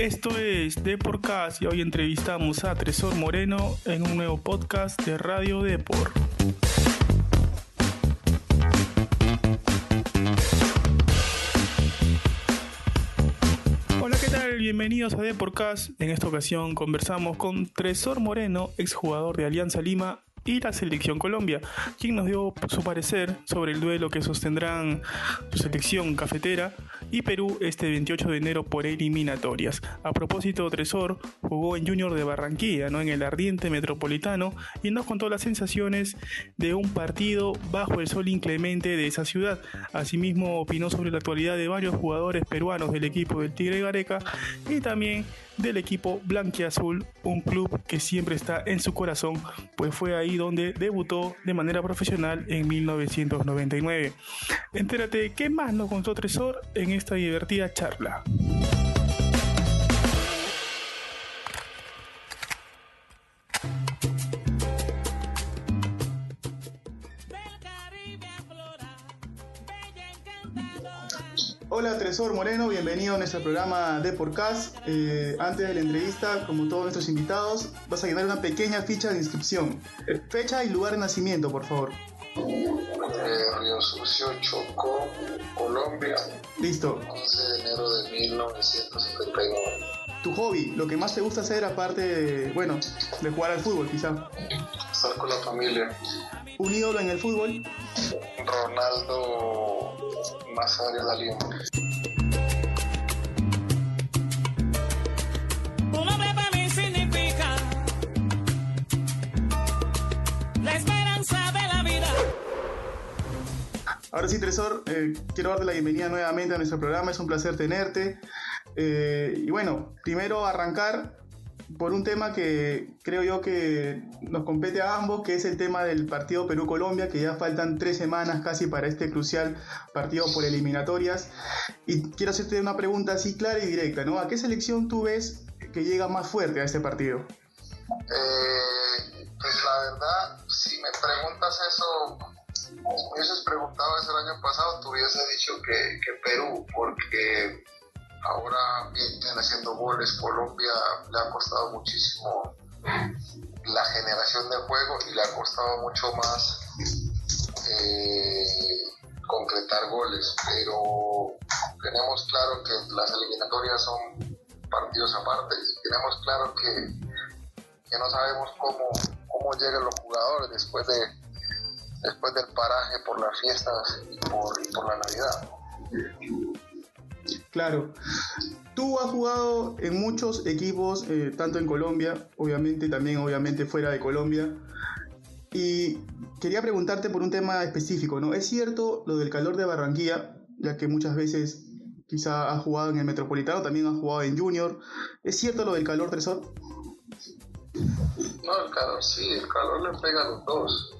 Esto es Deporcast y hoy entrevistamos a Tresor Moreno en un nuevo podcast de Radio Depor. Hola, ¿qué tal? Bienvenidos a Deporcast. En esta ocasión conversamos con Tresor Moreno, exjugador de Alianza Lima y la selección Colombia, quien nos dio su parecer sobre el duelo que sostendrán su selección cafetera y Perú este 28 de enero por eliminatorias. A propósito, Tresor jugó en Junior de Barranquilla, ¿no? en el ardiente metropolitano, y nos contó las sensaciones de un partido bajo el sol inclemente de esa ciudad. Asimismo, opinó sobre la actualidad de varios jugadores peruanos del equipo del Tigre Gareca y también del equipo Blanquiazul, un club que siempre está en su corazón, pues fue ahí donde debutó de manera profesional en 1999. Entérate qué más nos contó Tresor en esta divertida charla. Moreno, bienvenido a nuestro programa de Podcast. Eh, antes de la entrevista, como todos nuestros invitados, vas a llenar una pequeña ficha de inscripción. Fecha y lugar de nacimiento, por favor. Río Sucio, Chocó, Colombia. Listo. 11 de enero de 1979. Tu hobby, lo que más te gusta hacer aparte de, bueno, de jugar al fútbol, quizá. Estar con la familia. Un ídolo en el fútbol. Ronaldo Nazario Dalí. Un hombre para mí significa la esperanza de la vida. Ahora sí, Tresor, eh, quiero darte la bienvenida nuevamente a nuestro programa, es un placer tenerte. Eh, y bueno, primero arrancar por un tema que creo yo que nos compete a ambos, que es el tema del partido Perú-Colombia, que ya faltan tres semanas casi para este crucial partido por eliminatorias. Y quiero hacerte una pregunta así clara y directa, ¿no? ¿A qué selección tú ves que llega más fuerte a este partido? Eh, pues la verdad, si me preguntas eso, me hubieses preguntado eso el año pasado, te hubiese dicho que, que Perú, porque ahora vienen haciendo goles, Colombia le ha costado muchísimo la generación de juego y le ha costado mucho más eh, concretar goles, pero tenemos claro que las eliminatorias son partidos aparte y tenemos claro que, que no sabemos cómo, cómo llegan los jugadores después de después del paraje por las fiestas y por, y por la Navidad. Claro. Tú has jugado en muchos equipos, eh, tanto en Colombia, obviamente, también obviamente fuera de Colombia. Y quería preguntarte por un tema específico, ¿no? ¿Es cierto lo del calor de Barranquilla, ya que muchas veces quizá has jugado en el Metropolitano, también has jugado en Junior? ¿Es cierto lo del calor, Tresor? No, el calor sí, el calor le pega a los dos,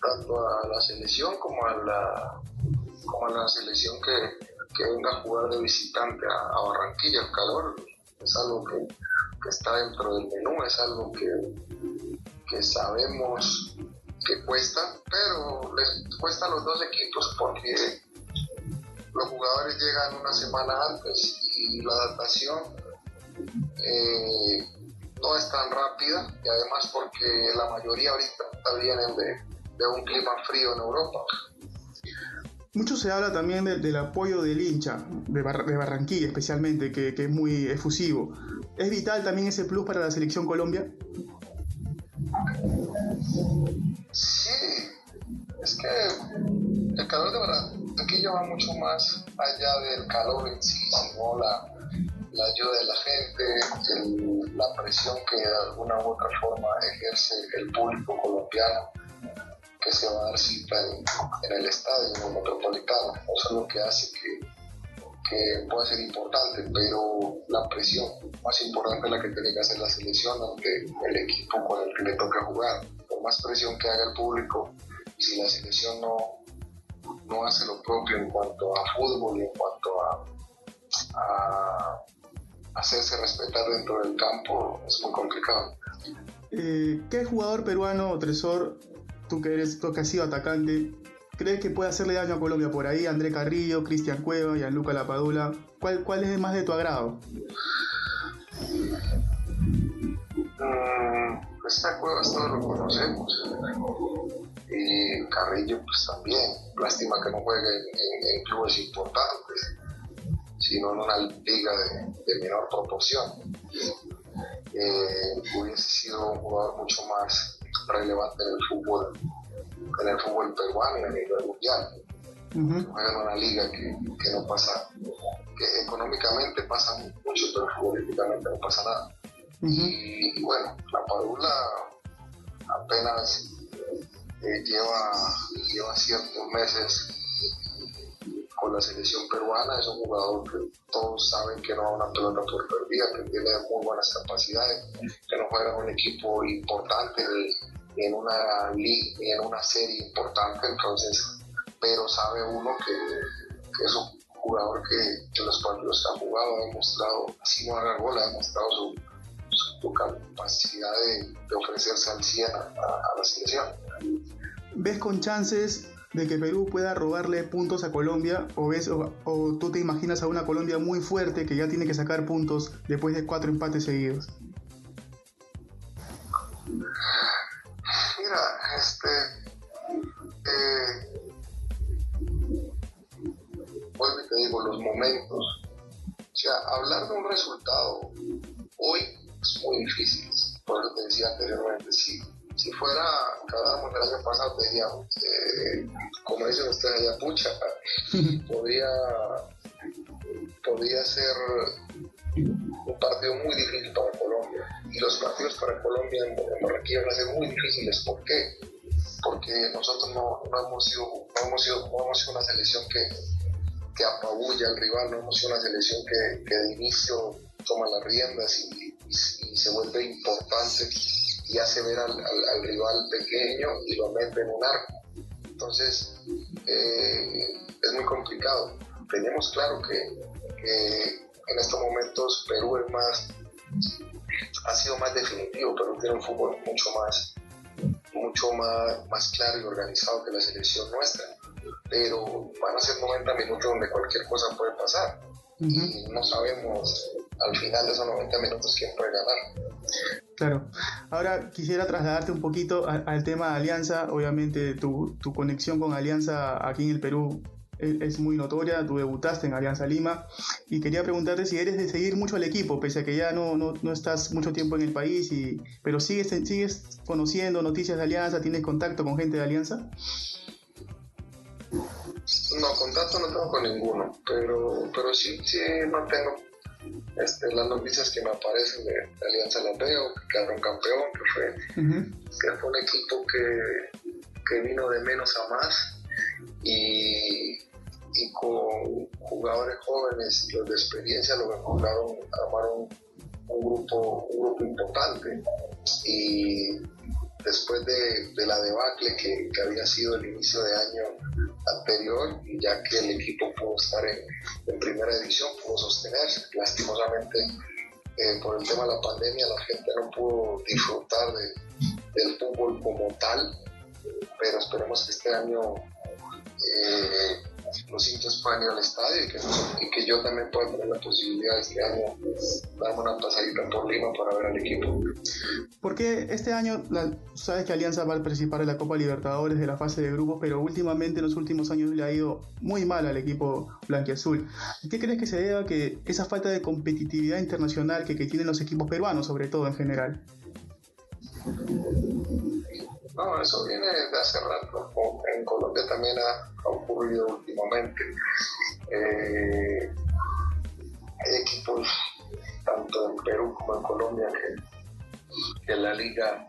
tanto a la selección como a la, como a la selección que, que venga a jugar de visitante a, Barranquilla. El calor es algo que, que, está dentro del menú, es algo que, que sabemos que cuesta, pero les cuesta a los dos equipos porque los jugadores llegan una semana antes y la adaptación eh, no es tan rápida y además porque la mayoría ahorita vienen de, de un clima frío en Europa. Mucho se habla también de, del apoyo del hincha, de, Bar de Barranquilla especialmente, que, es muy efusivo. ¿Es vital también ese plus para la selección Colombia? Sí, es que el calor de Barranquilla va mucho más allá del calor en sí, sino la, ayuda de la gente, la presión que de alguna u otra forma ejerce el público colombiano que se va a dar cita en, en el estadio, en el metropolitano. Eso es lo que hace que, que pueda ser importante, pero la presión más importante es la que tiene que hacer la selección ante el equipo con el que le toca jugar. Por más presión que haga el público, si la selección no, no hace lo propio en cuanto a fútbol y en cuanto a, a hacerse respetar dentro del campo, es muy complicado. Eh, ¿Qué jugador peruano, Tresor, tú que eres, tú que has sido atacante, ¿crees que puede hacerle daño a Colombia por ahí? André Carrillo, Cristian Cueva, Gianluca Lapadula. ¿Cuál, ¿Cuál es más de tu agrado? Mm, todos lo conocemos. Y Carrillo, pues también. Lástima que no juegue en, clubes importantes, sino en una liga de, menor proporción. Eh, hubiese sido un jugador mucho más relevante en el fútbol, en el fútbol peruano y a nivel mundial. Juega en una liga que, que no pasa, que económicamente pasa mucho, pero políticamente no pasa nada. y, bueno, la Padula apenas eh, lleva, lleva ciertos meses con la selección peruana, es un jugador que todos saben que no va a una pelota por perdida, que tiene muy buenas capacidades, que no juega en un equipo importante en una ni en una serie importante, entonces, pero sabe uno que, es un jugador que, los partidos que ha jugado ha demostrado, así no haga gol, ha demostrado su, su, capacidad de, ofrecerse al 100 a, la selección. ¿Ves con chances de que Perú pueda robarle puntos a Colombia o ves o, tú te imaginas a una Colombia muy fuerte que ya tiene que sacar puntos después de cuatro empates seguidos? Mira, este eh, vuelvo y te digo los momentos. O sea, hablar de un resultado hoy es muy difícil. Por eso te decía anteriormente, sí si fuera, hablábamos el año pasado, tenía, eh, como dicen ustedes allá, pucha, podría, podría ser un partido muy difícil para. Y los partidos para Colombia en, Barranquilla van a ser muy difíciles. ¿Por qué? Porque nosotros no, no, hemos, sido, no, hemos, sido, no hemos sido una selección que, que apabulla al rival, no hemos sido una selección que, de inicio toma las riendas y, se vuelve importante y hace ver al, rival pequeño y lo mete en un arco. Entonces, eh, es muy complicado. Tenemos claro que, en estos momentos Perú es más, ha sido más definitivo, Perú tiene un fútbol mucho más, mucho más, más claro y organizado que la selección nuestra. Pero van a ser 90 minutos donde cualquier cosa puede pasar. Y no sabemos al final de esos 90 minutos quién puede ganar. Claro. Ahora quisiera trasladarte un poquito al tema de Alianza. Obviamente tu, tu, conexión con Alianza aquí en el Perú es, muy notoria. Tú debutaste en Alianza Lima. Y quería preguntarte si eres de seguir mucho al equipo, pese a que ya no, no, no estás mucho tiempo en el país, y, pero sigues, sigues conociendo noticias de Alianza, tienes contacto con gente de Alianza. No, contacto no tengo con ninguno, pero, pero sí, sí mantengo este, las noticias que me aparecen de, Alianza las veo, que quedaron campeón, que fue, que fue un equipo que, que, vino de menos a más y, y con jugadores jóvenes y los de experiencia lo lograron armaron un grupo, un grupo importante y después de, de la debacle que, que, había sido el inicio de año anterior, ya que el equipo pudo estar en, primera división, pudo sostenerse. Lastimosamente, eh, por el tema de la pandemia, la gente no pudo disfrutar de, del fútbol como tal, pero esperemos que este año eh, los hinchas puedan ir al estadio y que, yo también pueda tener la posibilidad este año darme una pasadita por Lima para ver al equipo. Porque este año, sabes que Alianza va a participar en la Copa Libertadores de la fase de grupos, pero últimamente en los últimos años le ha ido muy mal al equipo blanquiazul. ¿Qué crees que se debe a que esa falta de competitividad internacional que, que tienen los equipos peruanos, sobre todo en general? No, eso viene de hace rato. En Colombia también ha, últimamente. Eh, hay equipos, tanto en Perú como en Colombia, que, en la liga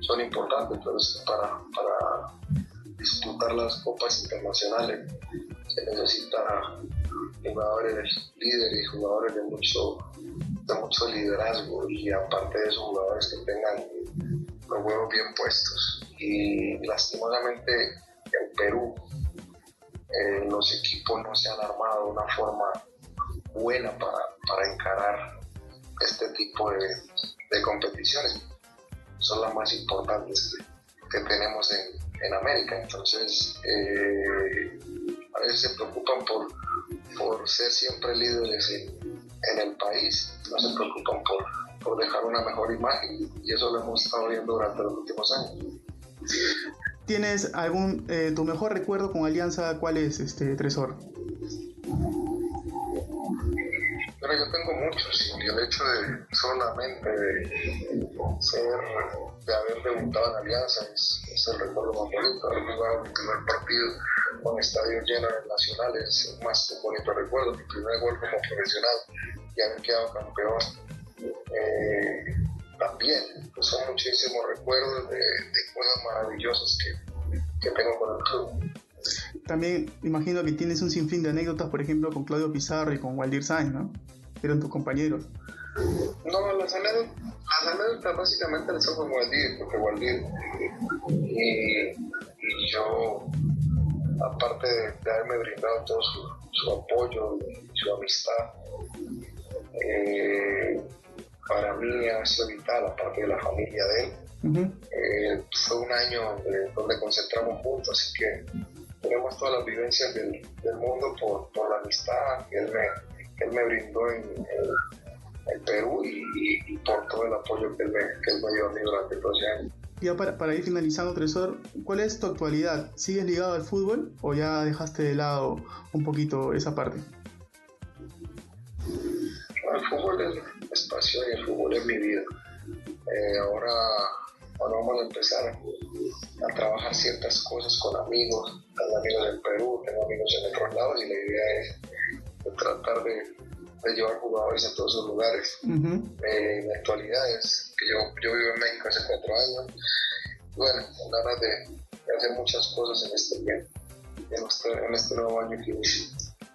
son importantes, pero para, para disputar las copas internacionales se necesita jugadores líderes jugadores de mucho, de mucho liderazgo y aparte de esos jugadores que tengan los huevos bien puestos. Y lastimosamente en Perú eh, los equipos no se han armado de una forma buena para, para encarar este tipo de, de, competiciones. Son las más importantes que, tenemos en, en, América. Entonces, eh, a veces se preocupan por, por ser siempre líderes en, en, el país, no se preocupan por, por dejar una mejor imagen y eso lo hemos estado viendo durante los últimos años. ¿Tienes algún, eh, tu mejor recuerdo con Alianza, cuál es, este Tresor? Pero yo tengo muchos y el hecho de solamente de ser, de haber debutado en Alianza es, el recuerdo más bonito, haber jugado mi primer partido con estadio lleno en el Nacional es más bonito recuerdo, mi primer gol como profesional y haber quedado campeón. Eh, también, pues son muchísimos recuerdos de, de cosas maravillosas que, que tengo con el club. También imagino que tienes un sinfín de anécdotas, por ejemplo, con Claudio Pizarro y con Waldir Sainz, ¿no? Eran tus compañeros. No, las anécdotas, las anécdotas básicamente las son con Waldir, porque Waldir y, y yo, aparte de, de haberme brindado todo su, su apoyo y su amistad, eh, para mí ha sido vital, aparte de la familia de él. Ujú. Eh, fue un año donde, donde concentramos juntos, así que tenemos todas las vivencias del, del mundo por, por la amistad que él me, que él me brindó en, en- en Perú y, y- y por todo el apoyo que él me, que él me dio a mí durante 12 años. Ya para, para ir finalizando, Tresor, ¿cuál es tu actualidad? ¿Sigues ligado al fútbol o ya dejaste de lado un poquito esa parte? El fútbol es, es pasión y el fútbol es mi vida. Eh, ahora, ahora vamos a empezar a trabajar ciertas cosas con amigos. Tengo amigos en Perú, tengo amigos en otros lados y la idea es de tratar de, de llevar jugadores a todos esos lugares. Eh, en la actualidad es que yo, yo vivo en México hace cuatro años. Bueno, con ganas de, de hacer muchas cosas en este tiempo, en este, en este nuevo año que inicia.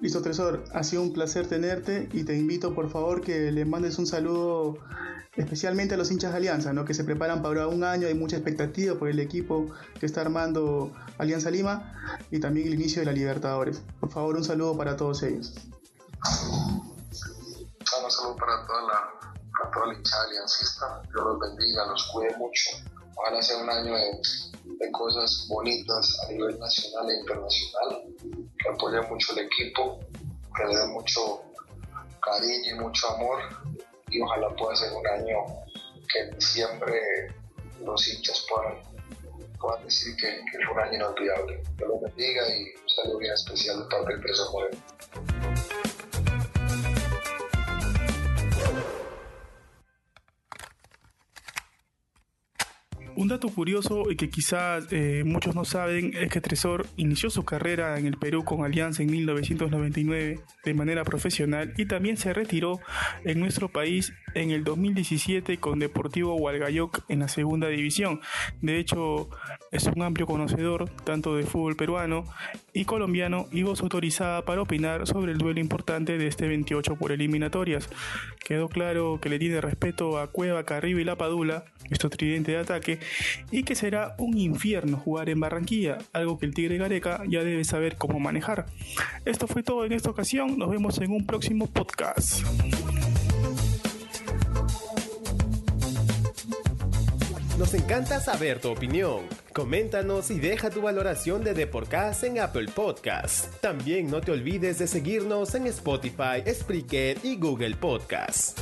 Listo, Tresor, ha sido un placer tenerte y te invito por favor que le mandes un saludo especialmente a los hinchas de Alianza, ¿no? que se preparan para un año, hay mucha expectativa por el equipo que está armando Alianza Lima y también el inicio de la Libertadores. Por favor, un saludo para todos ellos. Un saludo para toda la, para toda la aliancista. Dios los bendiga, los cuide mucho. Ojalá sea un año de, cosas bonitas a nivel nacional e internacional. Que apoyen mucho el equipo, que le den mucho cariño y mucho amor. Y ojalá pueda ser un año que diciembre los hinchas puedan, puedan decir que, que fue un año inolvidable. Dios los bendiga y un saludo bien especial de parte del preso Moreno. Un dato curioso y que quizás eh, muchos no saben es que Tresor inició su carrera en el Perú con Alianza en 1999 de manera profesional y también se retiró en nuestro país en el 2017 con Deportivo Hualgayoc en la segunda división. De hecho, es un amplio conocedor tanto de fútbol peruano y colombiano y voz autorizada para opinar sobre el duelo importante de este 28 por eliminatorias. Quedó claro que le tiene respeto a Cueva, Carriba y La Padula, nuestro tridente de ataque, y que será un infierno jugar en Barranquilla, algo que el Tigre Gareca ya debe saber cómo manejar. Esto fue todo en esta ocasión, nos vemos en un próximo podcast. Nos encanta saber tu opinión. Coméntanos y deja tu valoración de Deporcast en Apple Podcast. También no te olvides de seguirnos en Spotify, Spreaker y Google Podcast.